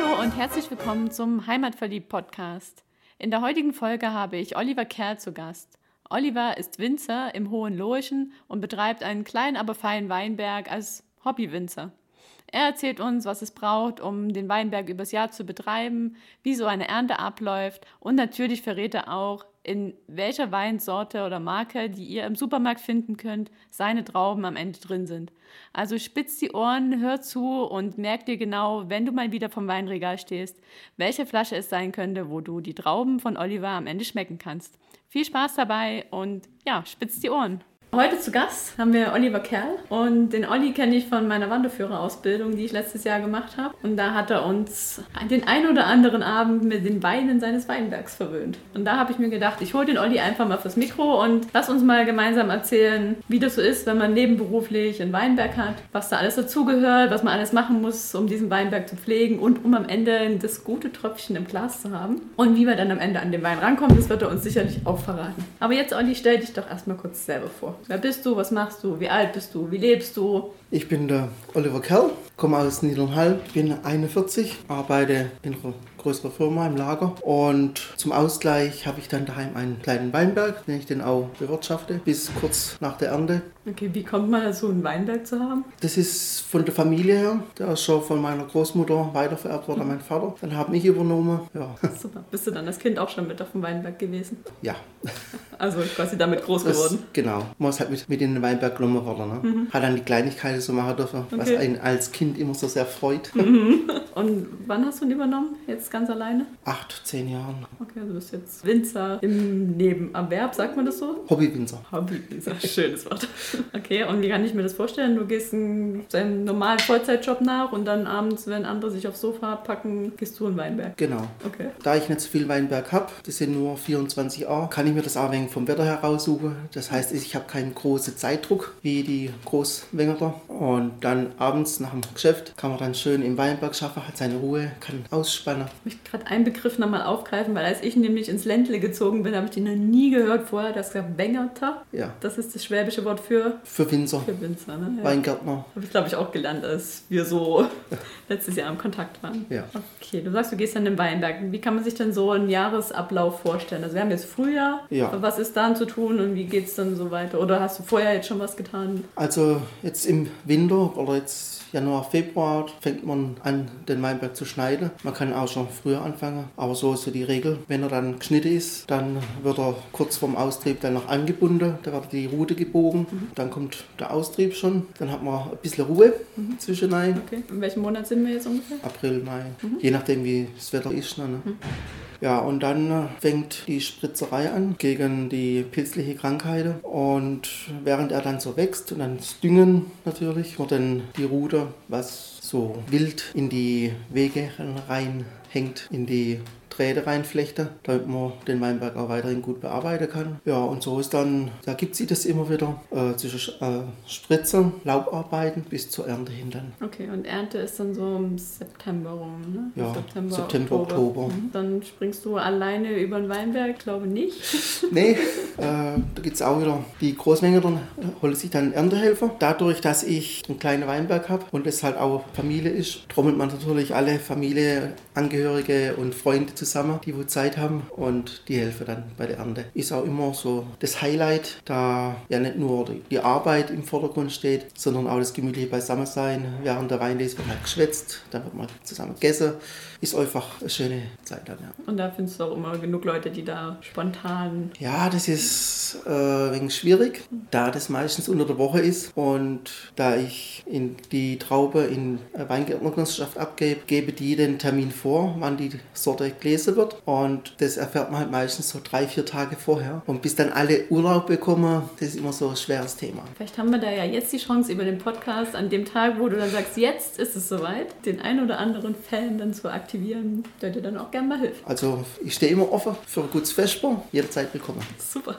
Hallo und herzlich willkommen zum Heimatverliebt-Podcast. In der heutigen Folge habe ich Oliver Kerr zu Gast. Oliver ist Winzer im Hohen Lorchen und betreibt einen kleinen, aber feinen Weinberg als Hobbywinzer. Er erzählt uns, was es braucht, um den Weinberg übers Jahr zu betreiben, wie so eine Ernte abläuft und natürlich verrät er auch, in welcher Weinsorte oder Marke, die ihr im Supermarkt finden könnt, seine Trauben am Ende drin sind. Also spitz die Ohren, hör zu und merk dir genau, wenn du mal wieder vom Weinregal stehst, welche Flasche es sein könnte, wo du die Trauben von Oliver am Ende schmecken kannst. Viel Spaß dabei und ja, spitz die Ohren. Heute zu Gast haben wir Oliver Kerl und den Olli kenne ich von meiner Wanderführerausbildung, die ich letztes Jahr gemacht habe. Und da hat er uns den ein oder anderen Abend mit den Weinen seines Weinbergs verwöhnt. Und da habe ich mir gedacht, ich hole den Olli einfach mal fürs Mikro und lass uns mal gemeinsam erzählen, wie das so ist, wenn man nebenberuflich einen Weinberg hat, was da alles dazugehört, was man alles machen muss, um diesen Weinberg zu pflegen und um am Ende das gute Tröpfchen im Glas zu haben. Und wie wir dann am Ende an den Wein rankommen, das wird er uns sicherlich auch verraten. Aber jetzt, Olli, stell dich doch erstmal kurz selber vor. Wer bist du? Was machst du? Wie alt bist du? Wie lebst du? Ich bin der Oliver Kerl, komme aus Niedernhall, bin 41, arbeite in einer größeren Firma im Lager und zum Ausgleich habe ich dann daheim einen kleinen Weinberg, den ich dann auch bewirtschafte, bis kurz nach der Ernte. Okay, wie kommt man dazu, einen Weinberg zu haben? Das ist von der Familie her, der ist schon von meiner Großmutter weitervererbt worden an meinen Vater. Dann habe ich übernommen, ja. Super. Bist du dann als Kind auch schon mit auf dem Weinberg gewesen? Ja. Also quasi damit groß Das, geworden. genau. Man ist halt mit, mit in den Weinberg genommen worden. Ne? Hat dann die Kleinigkeiten so machen dürfen, was Okay. einen als Kind immer so sehr freut. Und wann hast du ihn übernommen? Jetzt ganz alleine? Acht, zehn Jahren. Okay, also du bist jetzt Winzer im Nebenerwerb, sagt man das so? Hobbywinzer. Hobbywinzer, schönes Wort. Okay, und wie kann ich mir das vorstellen? Du gehst einen, normalen Vollzeitjob nach und dann abends, wenn andere sich aufs Sofa packen, gehst du in Weinberg. Genau. Okay. Da ich nicht so viel Weinberg habe, das sind nur 24 A, kann ich mir das auch wenig vom Wetter her raussuchen. Das heißt, ich habe keinen großen Zeitdruck wie die Großwengerter. Und dann abends nach dem Geschäft kann man dann schön im Weinberg schaffen, hat seine Ruhe, kann ausspannen. Ich möchte gerade einen Begriff nochmal aufgreifen, weil als ich nämlich ins Ländle gezogen bin, habe ich den noch nie gehört vorher. Das ist Wengerter. Ja, Das ist das schwäbische Wort für, für Winzer, für Winzer. Ne? Ja. Weingärtner. Habe ich, glaube ich, auch gelernt, als wir so letztes Jahr im Kontakt waren. Ja. Okay, du sagst, du gehst dann in den Weinberg. Wie kann man sich denn so einen Jahresablauf vorstellen? Also wir haben jetzt Frühjahr. Ja. Was ist dann zu tun und wie geht es dann so weiter? Oder hast du vorher jetzt schon was getan? Also jetzt im Winter oder jetzt Januar, Februar fängt man an, den Weinberg zu schneiden. Man kann auch schon früher anfangen, aber so ist so die Regel. Wenn er dann geschnitten ist, dann wird er kurz vorm Austrieb dann noch angebunden, da wird die Rute gebogen, dann kommt der Austrieb schon, dann hat man ein bisschen Ruhe zwischen ein. Okay. In welchem Monat sind wir jetzt ungefähr? April, Mai, je nachdem wie das Wetter ist. Ne? Ja, und dann äh, fängt die Spritzerei an gegen die pilzliche Krankheiten. Und während er dann so wächst und dann das Düngen natürlich, wird dann die Rute, was so wild in die Wege reinhängt, in die Drähte reinflechten, damit man den Weinberg auch weiterhin gut bearbeiten kann. Ja, und so ist dann, da gibt sie das immer wieder äh, zwischen äh, Spritzen, Laubarbeiten bis zur Ernte hin dann. Okay, und Ernte ist dann so im September rum, ne? Ja, September, Oktober. Mhm. Dann springst du alleine über den Weinberg? Ich glaube nicht. Nee, äh, da gibt es auch wieder die Großmenge, dann holen sich dann Erntehelfer. Dadurch, dass ich einen kleinen Weinberg habe und es halt auch Familie ist, trommelt man natürlich alle Familie, Angehörige und Freunde zusammen, die wo Zeit haben und die helfen dann bei der Ernte. Ist auch immer so das Highlight, da ja nicht nur die- die Arbeit im Vordergrund steht, sondern auch das gemütliche Beisammensein. Während der Weinlese wird halt geschwätzt, dann wird mal zusammen gegessen. Ist einfach eine schöne Zeit dann, ja. Und da findest du auch immer genug Leute, die da spontan. Ja, das ist äh, ein wenig schwierig, da das meistens unter der Woche ist und da ich in die Traube in Weingärtnergenossenschaft abgebe, gebe die den Termin vor, wann die Sorte gelesen wird und das erfährt man halt meistens so drei, vier Tage vorher und bis dann alle Urlaub bekommen, das ist immer so ein schweres Thema. Vielleicht haben wir da ja jetzt die Chance über den Podcast, an dem Tag, wo du dann sagst, jetzt ist es soweit, den ein oder anderen Fan dann zu aktivieren, der dir dann auch gerne mal hilft. Also ich stehe immer offen für ein gutes Vesper, jederzeit willkommen. Super.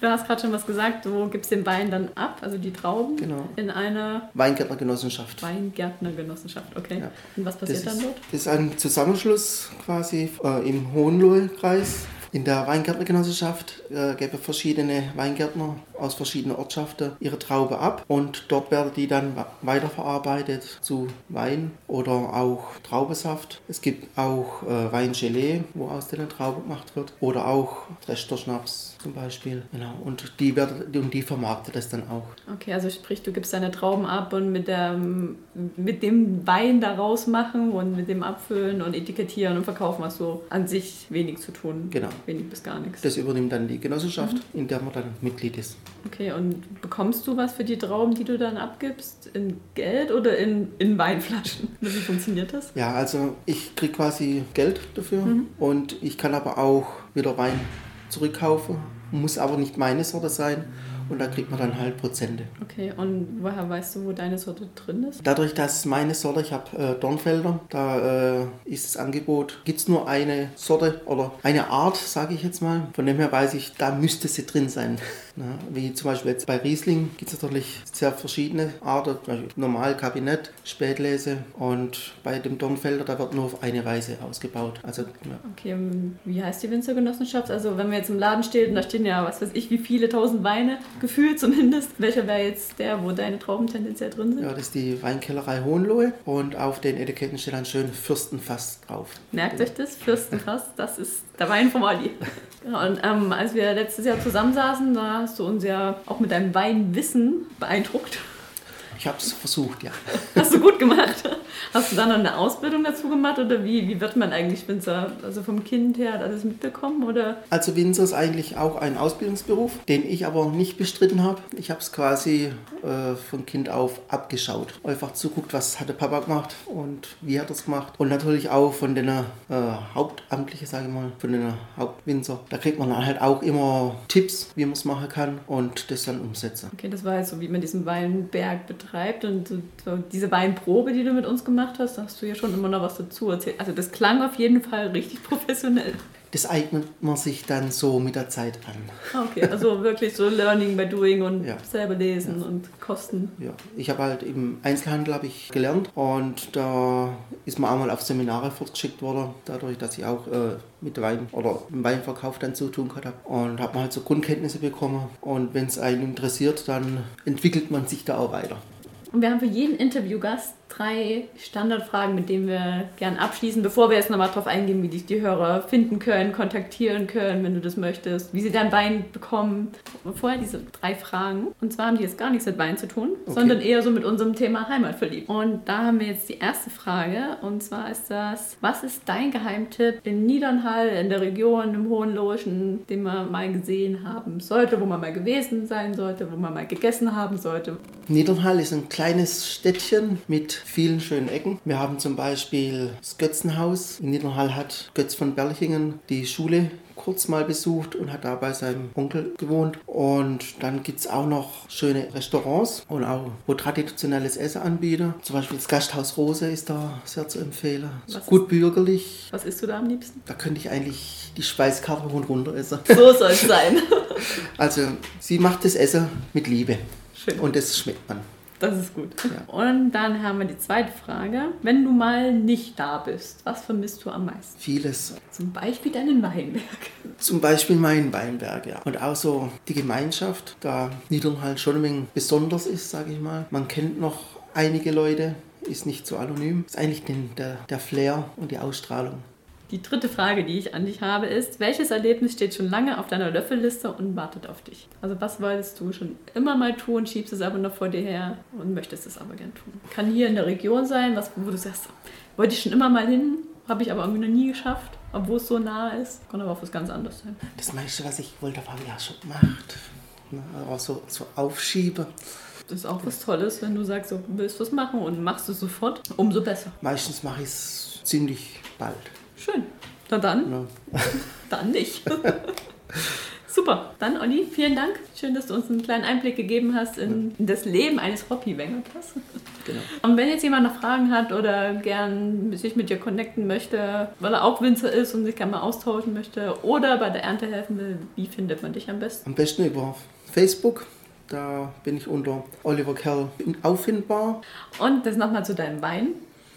Du hast gerade schon was gesagt, du gibst den Wein dann ab, also die Trauben, Genau. in einer Weingärtnergenossenschaft. Weingärtnergenossenschaft. Okay. Ja. Und was passiert das dann ist, dort? Das ist ein Zusammenschluss quasi äh, im Hohenlohe-Kreis. In der Weingärtnergenossenschaft äh, gäbe es verschiedene Weingärtner, aus verschiedenen Ortschaften ihre Traube ab und dort werden die dann weiterverarbeitet zu Wein oder auch Traubesaft. Es gibt auch äh, Weingelee, wo aus der Traube gemacht wird oder auch Schnaps zum Beispiel. Genau. Und die, wird, und die vermarktet das dann auch. Okay, also sprich, du gibst deine Trauben ab und mit, der, mit dem Wein daraus machen und mit dem Abfüllen und Etikettieren und Verkaufen hast du an sich wenig zu tun. Genau. Wenig bis gar nichts. Das übernimmt dann die Genossenschaft, mhm. in der man dann Mitglied ist. Okay, und bekommst du was für die Trauben, die du dann abgibst? In Geld oder in, in Weinflaschen? Wie funktioniert das? Ja, also ich kriege quasi Geld dafür mhm. und ich kann aber auch wieder Wein zurückkaufen, muss aber nicht meine Sorte sein und da kriegt man dann halt Prozente. Okay, und woher weißt du, wo deine Sorte drin ist? Dadurch, dass meine Sorte, ich habe äh, Dornfelder, da äh, ist das Angebot, gibt es nur eine Sorte oder eine Art, sage ich jetzt mal. Von dem her weiß ich, da müsste sie drin sein. Na, wie zum Beispiel jetzt bei Riesling gibt es natürlich sehr verschiedene Arten, zum Beispiel normal Kabinett, Spätlese und bei dem Dornfelder, da wird nur auf eine Weise ausgebaut. Also, ja. Okay, wie heißt die Winzergenossenschaft? Also wenn man jetzt im Laden steht und da stehen ja, was weiß ich, wie viele tausend Weine, gefühlt zumindest. Welcher wäre jetzt der, wo deine Trauben tendenziell drin sind? Ja, das ist die Weinkellerei Hohenlohe und auf den Etiketten steht dann schön Fürstenfass drauf. Merkt euch das, Fürstenfass, das ist der Wein vom Ali. und ähm, als wir letztes Jahr zusammensaßen, da hast du uns ja auch mit deinem Weinwissen beeindruckt. Ich habe es versucht, ja. Hast du gut gemacht. Hast du dann noch eine Ausbildung dazu gemacht oder wie, wie wird man eigentlich Winzer? Also vom Kind her hat alles mitbekommen oder? Also Winzer ist eigentlich auch ein Ausbildungsberuf, den ich aber nicht bestritten habe. Ich habe es quasi äh, von Kind auf abgeschaut. Einfach zuguckt, was hat der Papa gemacht und wie hat er es gemacht. Und natürlich auch von den äh, Hauptamtlichen, sage ich mal, von den Hauptwinzer. Da kriegt man halt auch immer Tipps, wie man es machen kann und das dann umsetzen. Okay, das war jetzt so, wie man diesen Weinberg betreibt und so, so diese Weinprobe, die du mit uns gemacht hast, da hast du ja schon immer noch was dazu erzählt. Also das klang auf jeden Fall richtig professionell das eignet man sich dann so mit der Zeit an. Ah, okay, also wirklich so Learning by Doing und ja. selber lesen ja. und Kosten. Ja, ich habe halt im Einzelhandel habe ich gelernt und da ist man auch mal auf Seminare fortgeschickt worden, dadurch, dass ich auch äh, mit Wein oder im Weinverkauf dann zu tun gehabt habe und habe halt so Grundkenntnisse bekommen und wenn es einen interessiert, dann entwickelt man sich da auch weiter. Und wir haben für jeden Interviewgast drei Standardfragen, mit denen wir gern abschließen, bevor wir jetzt nochmal darauf eingehen, wie dich die Hörer finden können, kontaktieren können, wenn du das möchtest, wie sie dein Wein bekommen. vorher diese drei Fragen. Und zwar haben die jetzt gar nichts mit Wein zu tun, okay. sondern eher so mit unserem Thema Heimat verliebt. Und da haben wir jetzt die erste Frage. Und zwar ist das, was ist dein Geheimtipp in Niedernhall, in der Region, im Hohen Loschen, den man mal gesehen haben sollte, wo man mal gewesen sein sollte, wo man mal gegessen haben sollte? Niedernhall ist ein kleines Städtchen mit vielen schönen Ecken. Wir haben zum Beispiel das Götzenhaus. In Niedernhall hat Götz von Berlichingen die Schule kurz mal besucht und hat da bei seinem Onkel gewohnt. Und dann gibt es auch noch schöne Restaurants und auch wo traditionelles Essen anbieten. Zum Beispiel das Gasthaus Rose ist da sehr zu empfehlen. Gut bürgerlich. Was isst du da am liebsten? Da könnte ich eigentlich die Speiskarte hoch und runter essen. So soll es sein. also sie macht das Essen mit Liebe. Schön. Und das schmeckt man. Das ist gut. Ja. Und dann haben wir die zweite Frage. Wenn du mal nicht da bist, was vermisst du am meisten? Vieles. Zum Beispiel deinen Weinberg. Zum Beispiel meinen Weinberg, ja. Und auch so die Gemeinschaft, da Niedernhall schon ein wenig besonders ist, sage ich mal. Man kennt noch einige Leute, ist nicht so anonym. Ist eigentlich den, der, der Flair und die Ausstrahlung. Die dritte Frage, die ich an dich habe, ist, welches Erlebnis steht schon lange auf deiner Löffelliste und wartet auf dich? Also was wolltest du schon immer mal tun, schiebst es aber noch vor dir her und möchtest es aber gern tun? Kann hier in der Region sein, was, wo du sagst, wollte ich schon immer mal hin, habe ich aber irgendwie noch nie geschafft, obwohl es so nah ist. Kann aber auch was ganz anderes sein. Das meiste, was ich wollte, habe ich ja schon gemacht. Aber so, so aufschiebe. Das ist auch was Tolles, wenn du sagst, du willst was machen und machst es sofort, umso besser. Meistens mache ich es ziemlich bald. Schön. Na dann. Ja. Dann nicht. Super. Dann, Olli, vielen Dank. Schön, dass du uns einen kleinen Einblick gegeben hast in, in das Leben eines Hobbywenkers. Genau. Und wenn jetzt jemand noch Fragen hat oder gern sich mit dir connecten möchte, weil er auch Winzer ist und sich gerne mal austauschen möchte oder bei der Ernte helfen will, wie findet man dich am besten? Am besten über Facebook. Da bin ich unter Oliver Kerl auffindbar. Und das nochmal zu deinem Wein.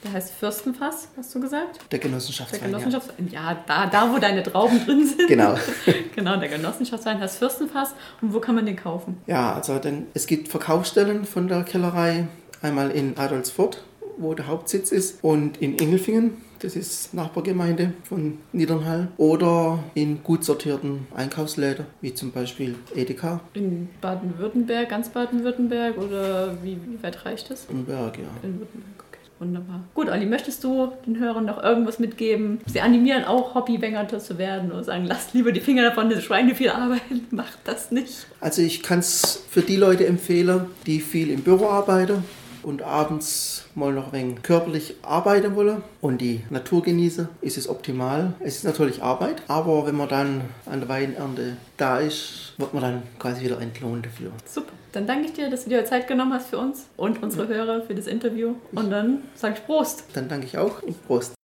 Der heißt Fürstenfass, hast du gesagt? Der Genossenschaftswein. Der Genossenschaftswein, ja, ja da, da, wo deine Trauben drin sind. Genau. genau, der Genossenschaftswein heißt Fürstenfass. Und wo kann man den kaufen? Ja, also denn es gibt Verkaufsstellen von der Kellerei. Einmal in Adolfsfurt, wo der Hauptsitz ist, und in Ingelfingen das ist Nachbargemeinde von Niedernhall, oder in gut sortierten Einkaufsläden, wie zum Beispiel Edeka. In Baden-Württemberg, ganz Baden-Württemberg oder wie, wie weit reicht das? In Berg, ja. In Württemberg. Wunderbar. Gut, Olli, möchtest du den Hörern noch irgendwas mitgeben? Sie animieren auch, Hobbywängerte zu werden und sagen, lasst lieber die Finger davon, das Schweine viel arbeiten, macht das nicht. Also ich kann es für die Leute empfehlen, die viel im Büro arbeiten und abends mal noch ein wenig körperlich arbeiten wollen und die Natur genießen, ist es optimal. Es ist natürlich Arbeit, aber wenn man dann an der Weinernte da ist, wird man dann quasi wieder entlohnt dafür. Super. Dann danke ich dir, dass du dir Zeit genommen hast für uns und unsere ja. Hörer für das Interview. Und dann sage ich Prost. Dann danke ich auch und Prost.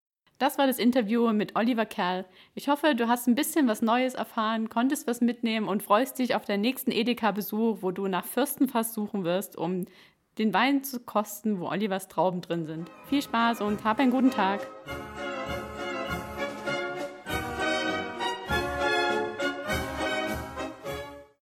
Das war das Interview mit Oliver Kerl. Ich hoffe, du hast ein bisschen was Neues erfahren, konntest was mitnehmen und freust dich auf deinen nächsten Edeka-Besuch, wo du nach Fürstenfass suchen wirst, um den Wein zu kosten, wo Olivers Trauben drin sind. Viel Spaß und hab einen guten Tag.